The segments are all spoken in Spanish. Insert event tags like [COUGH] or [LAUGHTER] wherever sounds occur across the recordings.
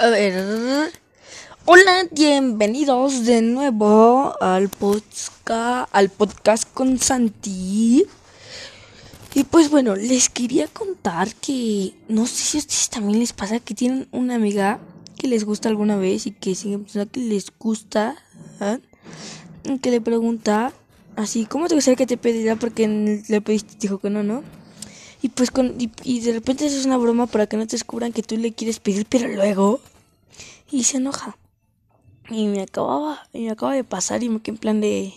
A ver. Hola, bienvenidos de nuevo al podcast, al podcast con Santi. Y pues bueno, les quería contar que no sé si a ustedes también les pasa que tienen una amiga que les gusta alguna vez y que siguen pensando que les gusta, ¿eh? que le pregunta así, ¿cómo te gustaría que te pediera? Porque le pediste dijo que no, ¿no? Y pues con, y, de repente eso es una broma para que no te descubran que tú le quieres pedir, pero luego y se enoja. Y me acababa, y me acaba de pasar y me quedé en plan de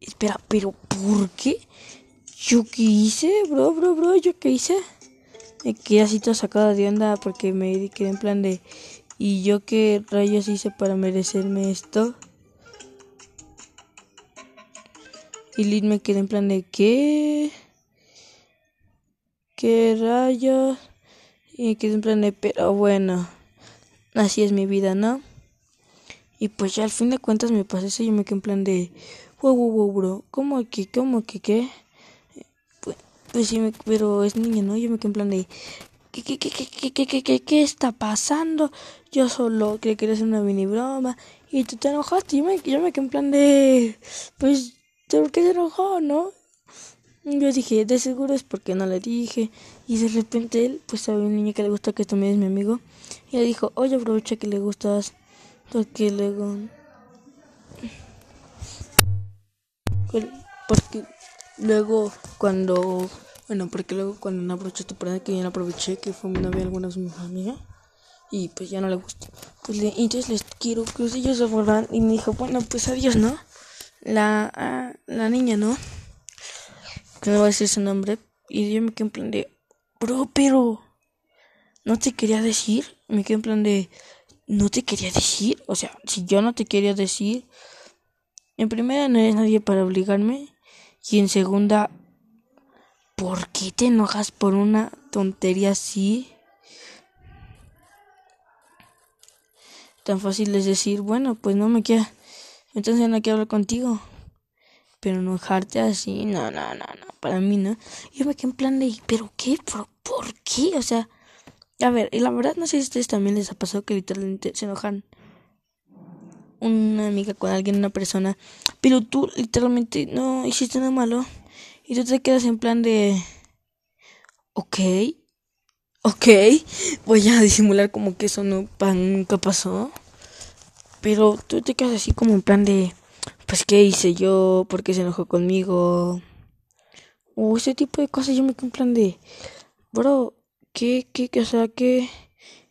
espera, pero ¿por qué? ¿Yo qué hice, bro, bro, bro? ¿Yo qué hice? Me quedé así todo sacado de onda porque me quedé en plan de ¿y yo qué rayos hice para merecerme esto? Y Lid me quedé en plan de ¿qué? ¿Qué rayos? Y quedé en plan de, pero bueno, así es mi vida, ¿no? Y pues ya al fin de cuentas me pasé eso y yo me quedé en plan de, wow, wow, wow, bro, ¿cómo que, cómo que, qué? Pues, pues, sí, me, pero es niña, ¿no? Yo me quedé en plan de, ¿qué, qué, qué, qué, qué, qué, qué, qué está pasando? Yo solo creí que quería una mini broma y tú te enojaste. Yo me, yo me quedé en plan de, pues, ¿por qué se enojó, no? Yo dije, de seguro es porque no le dije. Y de repente él, pues, había un niño que le gusta que también es mi amigo. Le dijo, oye, aprovecha que le gustas. Porque luego... Porque luego cuando... Bueno, porque luego cuando no aproveché tu prenda que yo no aproveché, que fue mi novia alguna vez mi amiga. Y pues ya no le gustó. Pues le, entonces les quiero que ellos se fueran. Y me dijo, bueno, pues adiós, ¿no? La, ah, la niña, ¿no? que no voy a decir su nombre. Y yo me quedé en plan de, bro, pero no te quería decir. Me quedé en plan de, no te quería decir. O sea, si yo no te quería decir, en primera no eres nadie para obligarme. Y en segunda, ¿por qué te enojas por una tontería así? Tan fácil es decir, bueno, pues no me queda. Entonces no quiero hablar contigo. Pero enojarte así, no, no, no, no, para mí no. Yo me quedé en plan de, ¿pero qué? ¿Por, ¿Por qué? O sea, a ver, y la verdad no sé si a ustedes también les ha pasado que literalmente se enojan una amiga con alguien, una persona, pero tú literalmente no hiciste nada malo y tú te quedas en plan de, ok, ok, voy a disimular como que eso no, nunca pasó, pero tú te quedas así como en plan de pues qué hice yo, por qué se enojó conmigo, o ese tipo de cosas. Yo me quedo en plan de, bro, qué, qué, o sea, qué,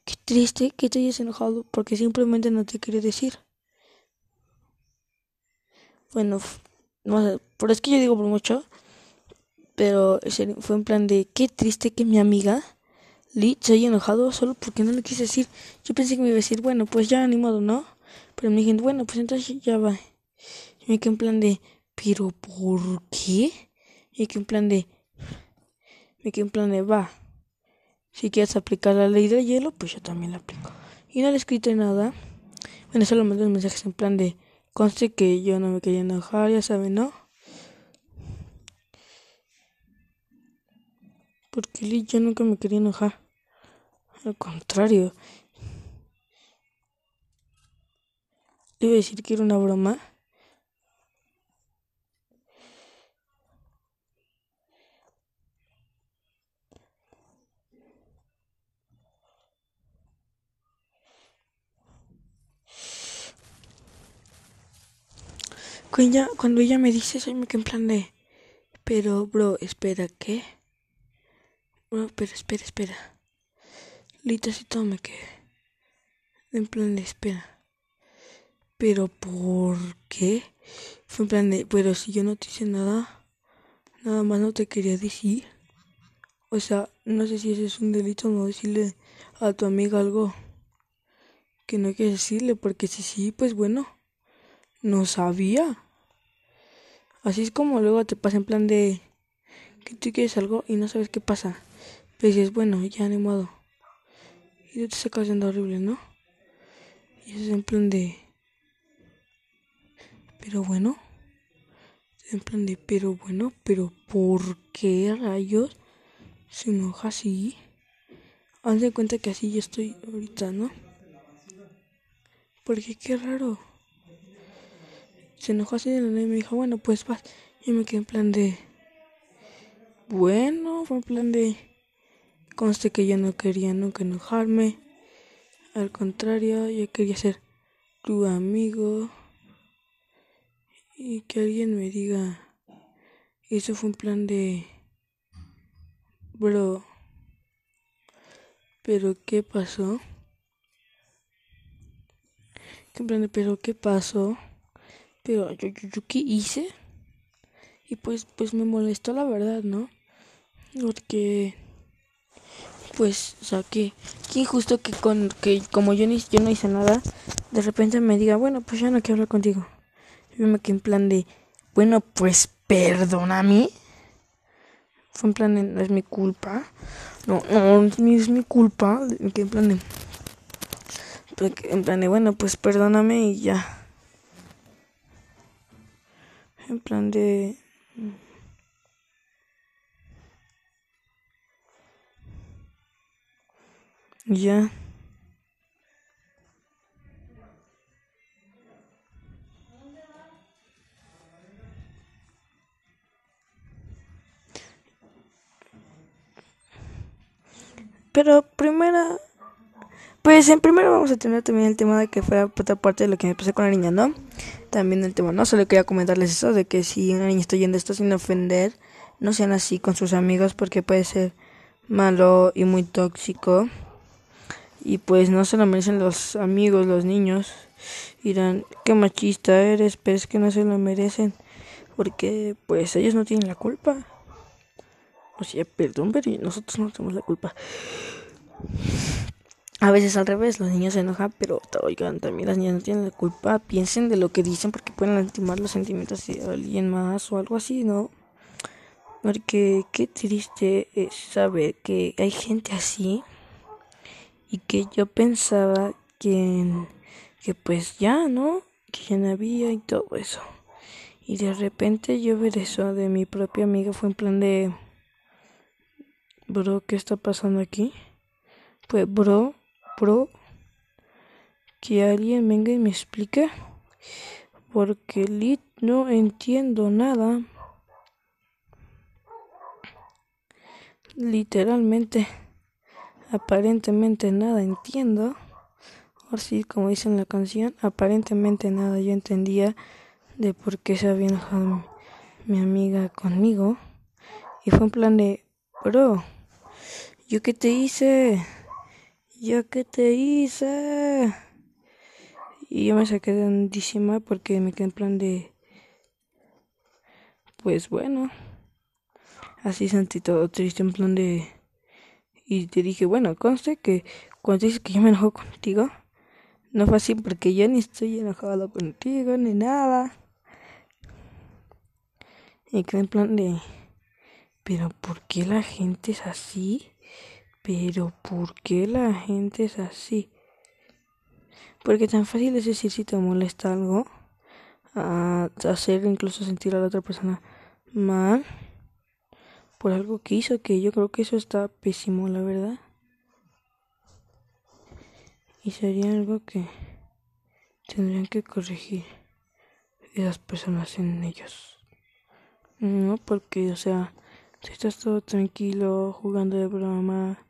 qué triste que te hayas enojado porque simplemente no te quería decir. Bueno, no sé, por es que yo digo por mucho, pero fue en plan de, qué triste que mi amiga Lee se haya enojado solo porque no le quise decir. Yo pensé que me iba a decir, bueno, pues ya ni modo, ¿no? Pero me dijeron, bueno, pues entonces ya va. Y me quedé en plan de, ¿pero por qué? Y me quedé en plan de, me quedé en plan de, va. Si quieres aplicar la ley del hielo, pues yo también la aplico. Y no le escrito nada. Bueno, solo mandé mensajes en plan de, conste que yo no me quería enojar, ya saben, ¿no? Porque yo nunca me quería enojar. Al contrario. Iba a decir que era una broma. Cuando ella, cuando ella me dice soy me quedo en plan de, pero bro, espera, ¿qué? Bro, pero espera, espera. Lita y todo me quedé. En plan de, espera. Pero ¿por qué? Fue en plan de, pero si yo no te hice nada, nada más no te quería decir. O sea, no sé si ese es un delito no decirle a tu amiga algo que no quieres decirle, porque si sí, pues bueno, no sabía. Así es como luego te pasa en plan de que tú quieres algo y no sabes qué pasa. Pero dices, bueno, ya ni modo. Y tú te sacas haciendo horrible, ¿no? Y es en plan de. Pero bueno. En plan de, pero bueno, pero ¿por qué rayos se enoja así? Haz de cuenta que así yo estoy ahorita, ¿no? Porque qué raro. Se enojó así de la nada y me dijo, bueno, pues vas. Y me quedé en plan de... Bueno, fue en plan de... Conste que yo no quería nunca enojarme. Al contrario, yo quería ser tu amigo. Y que alguien me diga... Eso fue un plan de... Bro. Pero ¿qué pasó? ¿Qué plan de pero qué pasó? Pero yo, yo, yo qué hice? Y pues pues me molestó la verdad, ¿no? Porque pues, o sea, que, que injusto que con que como yo, ni, yo no hice nada, de repente me diga, bueno, pues ya no quiero hablar contigo. Y me quedé en plan de, bueno, pues perdóname. Fue en plan de, no es mi culpa. No, no, es mi culpa. Me quedé en plan de, en plan de, bueno, pues perdóname y ya. En plan de... Ya. Pero primero, pues en primero vamos a tener también el tema de que fue otra parte de lo que me pasé con la niña, ¿no? También el tema, no solo quería comentarles eso, de que si una niña está yendo esto sin ofender, no sean así con sus amigos porque puede ser malo y muy tóxico y pues no se lo merecen los amigos, los niños. Dirán, qué machista eres, pero es que no se lo merecen, porque pues ellos no tienen la culpa. O sea, perdón, pero nosotros no tenemos la culpa. A veces al revés, los niños se enojan, pero oigan, también las niñas no tienen la culpa. Piensen de lo que dicen porque pueden lastimar los sentimientos de alguien más o algo así, ¿no? Porque qué triste es saber que hay gente así y que yo pensaba que, que pues ya, ¿no? Que ya no había y todo eso. Y de repente yo ver eso de mi propia amiga fue en plan de, bro, ¿qué está pasando aquí? Pues, bro, bro, que alguien venga y me explique, porque lit no entiendo nada. Literalmente aparentemente nada entiendo. O sí, como dice en la canción, aparentemente nada yo entendía de por qué se había enojado mi, amiga conmigo. Y fue un plan de, bro, ¿yo qué te hice? ¿Yo qué te hice? Y yo me saqué de undísima porque me quedé en plan de, pues bueno, así sentí todo triste, en plan de y te dije, bueno, conste que cuando dices que yo me enojo contigo, no fue así porque yo ni estoy enojado contigo ni nada. Y quedé en plan de, pero ¿por qué la gente es así? Pero ¿por qué la gente es así? Porque tan fácil es decir si te molesta algo, a hacer incluso sentir a la otra persona mal por algo que hizo, que yo creo que eso está pésimo, la verdad. Y sería algo que tendrían que corregir esas personas en ellos. No, porque, o sea, si estás todo tranquilo, jugando de broma.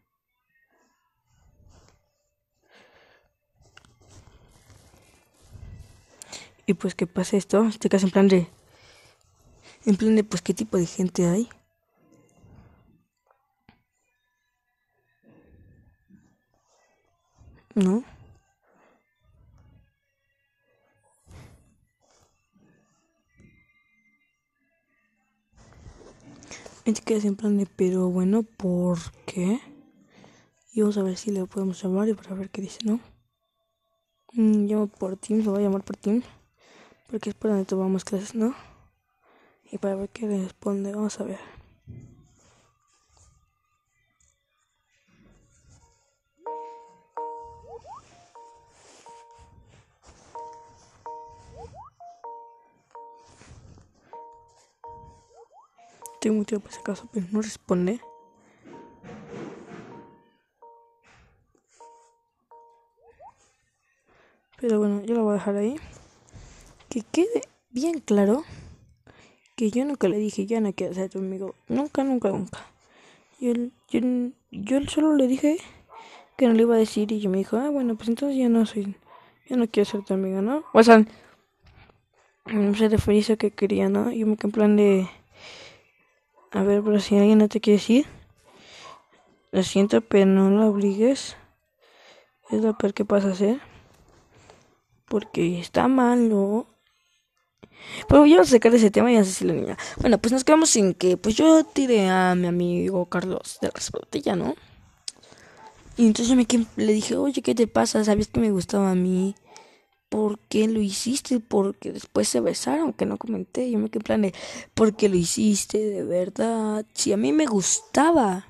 Y pues que pase esto, te quedas en plan de. En plan de, pues, ¿qué tipo de gente hay? ¿no? Es que en plan de, pero bueno, ¿por qué? Y vamos a ver si le podemos llamar y para ver qué dice, ¿no? Mm, llamo por Teams, lo voy a llamar por Teams. Porque es para donde tomamos clases, ¿no? Y para ver qué responde, vamos a ver. Tengo mucho por ese caso, pero no responde. Pero bueno, yo lo voy a dejar ahí. Que quede bien claro que yo nunca le dije, ya no quiero ser tu amigo. Nunca, nunca, nunca. Yo, yo, yo solo le dije que no le iba a decir y yo me dijo, ah, bueno, pues entonces ya no soy, ya no quiero ser tu amigo, ¿no? O sea, no se refería a eso que quería, ¿no? Yo me quedé en plan de, a ver, pero si alguien no te quiere decir, lo siento, pero no lo obligues. Es lo peor que pasa a hacer. Porque está malo. Pero yo voy a sacar ese tema y así la niña. Bueno, pues nos quedamos en que pues yo tiré a mi amigo Carlos de la ya ¿no? Y entonces yo me le dije, oye, ¿qué te pasa? ¿Sabías que me gustaba a mí? ¿Por qué lo hiciste? Porque después se besaron, que no comenté. Yo me quedé en plan de, ¿por qué lo hiciste? De verdad. Si a mí me gustaba.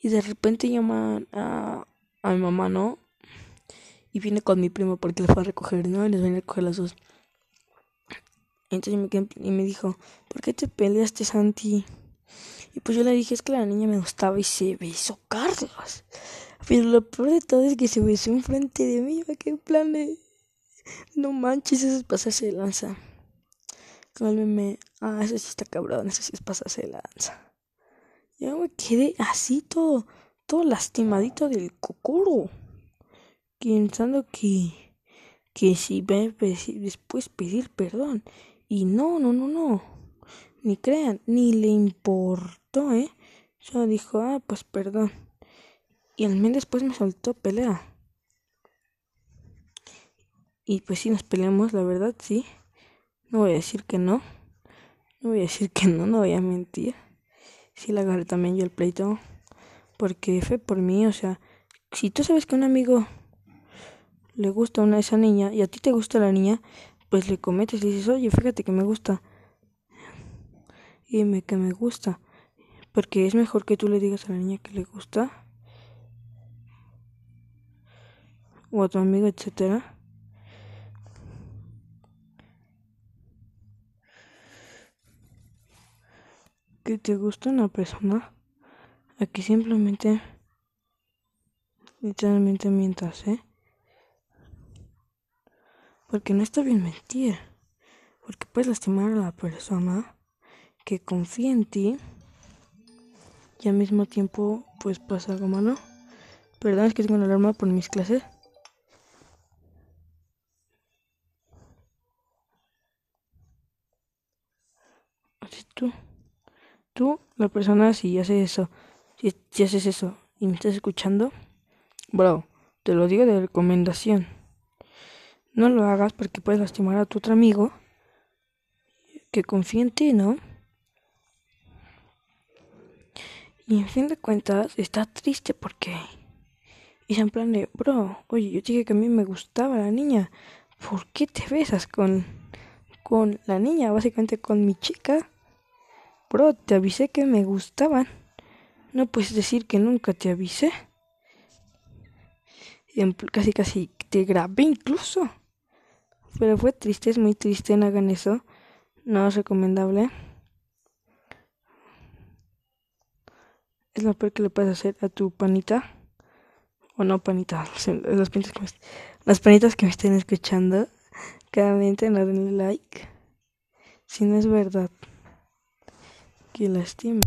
Y de repente llaman a, a mi mamá, ¿no? Y viene con mi primo porque le fue a recoger, ¿no? Y les viene a recoger las dos. Entonces me quedé, y me dijo, ¿por qué te peleaste, Santi? Y pues yo le dije, es que la niña me gustaba y se besó Carlos. Pero lo peor de todo es que se besó enfrente de mí. ¿Qué plan de.? No manches, eso es pasarse de lanza. Como el meme. Ah, eso sí está cabrón, eso sí es pasarse de lanza. Yo me quedé así todo, todo lastimadito del cocoro. Pensando que, que si ve después pedir perdón. Y no, no, no, no. Ni crean, ni le importó, ¿eh? Solo dijo, ah, pues perdón. Y al mes después me soltó pelea. Y pues sí nos peleamos, la verdad, sí. No voy a decir que no. No voy a decir que no, no voy a mentir. Sí la agarré también yo el pleito. Porque fue por mí, o sea, si tú sabes que un amigo le gusta una esa niña y a ti te gusta la niña, pues le cometes y dices, oye, fíjate que me gusta. Dime que me gusta. Porque es mejor que tú le digas a la niña que le gusta o a tu amigo, etcétera. Que te gusta una persona, aquí simplemente, literalmente mientas, ¿eh? Porque no está bien mentir, porque puedes lastimar a la persona que confía en ti y al mismo tiempo pues pasa algo malo. Perdón, es que tengo una alarma por mis clases. tú, tú, la persona, si haces eso, si, haces eso y me estás escuchando, bro, te lo digo de recomendación. No lo hagas porque puedes lastimar a tu otro amigo que confía en ti, ¿no? Y en fin de cuentas, está triste porque. Y se en plan de, bro, oye, yo dije que a mí me gustaba la niña. ¿Por qué te besas con, con la niña? Básicamente con mi chica. Bro, te avisé que me gustaban. No puedes decir que nunca te avisé. Casi, casi te grabé incluso. Pero fue triste, es muy triste, no hagan eso. No es recomendable. Es lo peor que le puedes hacer a tu panita. O no panita, [LAUGHS] las panitas que me, las panitas que me estén escuchando. Claramente no den like. Si no es verdad que lastima.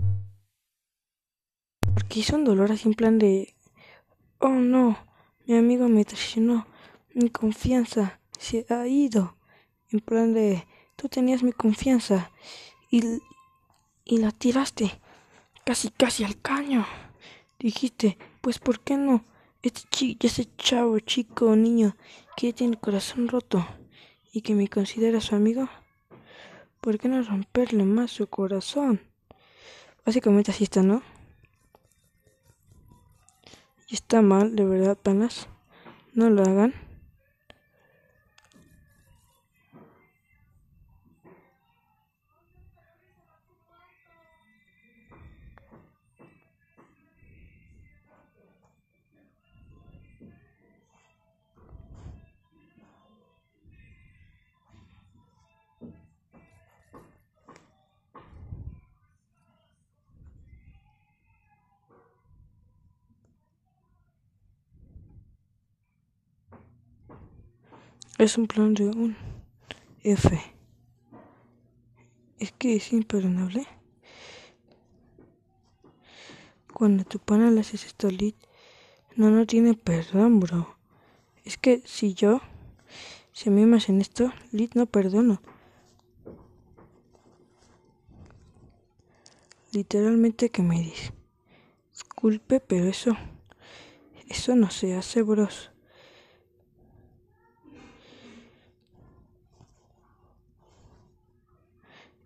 Porque hizo un dolor así en plan de, oh no, mi amigo me traicionó, mi confianza se ha ido. En plan de, tú tenías mi confianza y, y la tiraste casi casi al caño. Dijiste, pues ¿por qué no? Este chico, ese chavo, chico niño que tiene el corazón roto y que me considera su amigo, ¿por qué no romperle más su corazón? Básicamente así está, ¿no? Y está mal, de verdad, panas. No lo hagan. Es un plan de un F. Es que es imperdonable. Cuando tu pana le haces esto lit, no, no tiene perdón, bro. Es que si yo, si me hacen esto, lit no perdono. Literalmente que me dice, disculpe, pero eso, eso no se hace, bros.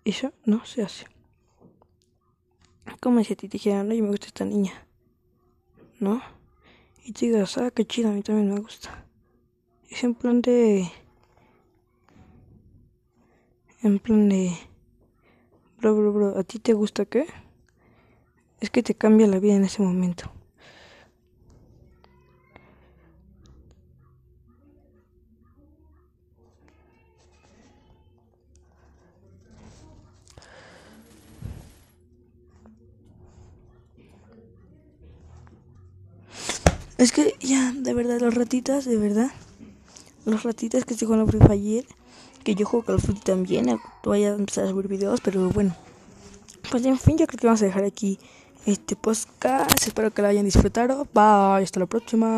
Eso no se hace. Como si a ti te dijeran, oye, me gusta esta niña. ¿No? Y te digas, ah, qué chida, a mí también me gusta. Es en plan de. En plan de. Bro, bro, bro, ¿a ti te gusta qué? Es que te cambia la vida en ese momento. Es que ya, de verdad, los ratitas, de verdad. Los ratitas que estoy con la Free Fire, que yo juego Call of Duty también, voy a empezar a subir videos, pero bueno. Pues en fin, yo creo que vamos a dejar aquí este podcast. Espero que lo hayan disfrutado. Bye, hasta la próxima.